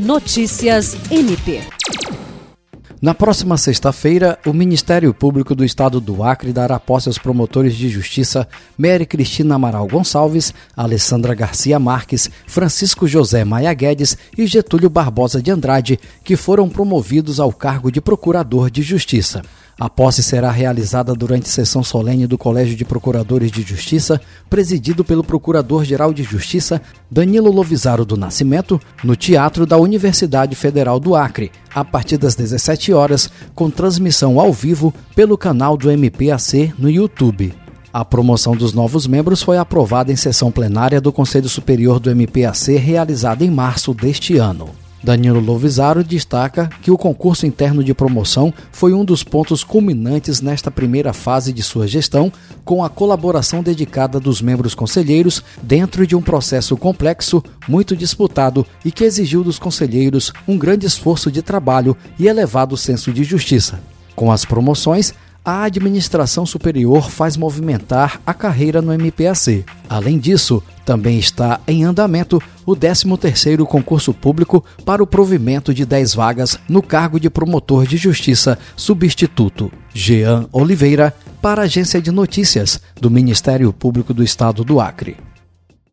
Notícias MP. Na próxima sexta-feira, o Ministério Público do Estado do Acre dará posse aos promotores de justiça Mary Cristina Amaral Gonçalves, Alessandra Garcia Marques, Francisco José Maia Guedes e Getúlio Barbosa de Andrade, que foram promovidos ao cargo de Procurador de Justiça. A posse será realizada durante sessão solene do Colégio de Procuradores de Justiça, presidido pelo Procurador-Geral de Justiça Danilo Lovisaro do Nascimento, no Teatro da Universidade Federal do Acre, a partir das 17 horas, com transmissão ao vivo pelo canal do MPAC no YouTube. A promoção dos novos membros foi aprovada em sessão plenária do Conselho Superior do MPAC realizada em março deste ano. Danilo Lovisaro destaca que o concurso interno de promoção foi um dos pontos culminantes nesta primeira fase de sua gestão, com a colaboração dedicada dos membros conselheiros dentro de um processo complexo, muito disputado e que exigiu dos conselheiros um grande esforço de trabalho e elevado senso de justiça. Com as promoções, a administração superior faz movimentar a carreira no MPAC. Além disso, também está em andamento o 13º concurso público para o provimento de 10 vagas no cargo de promotor de justiça substituto. Jean Oliveira, para a Agência de Notícias do Ministério Público do Estado do Acre.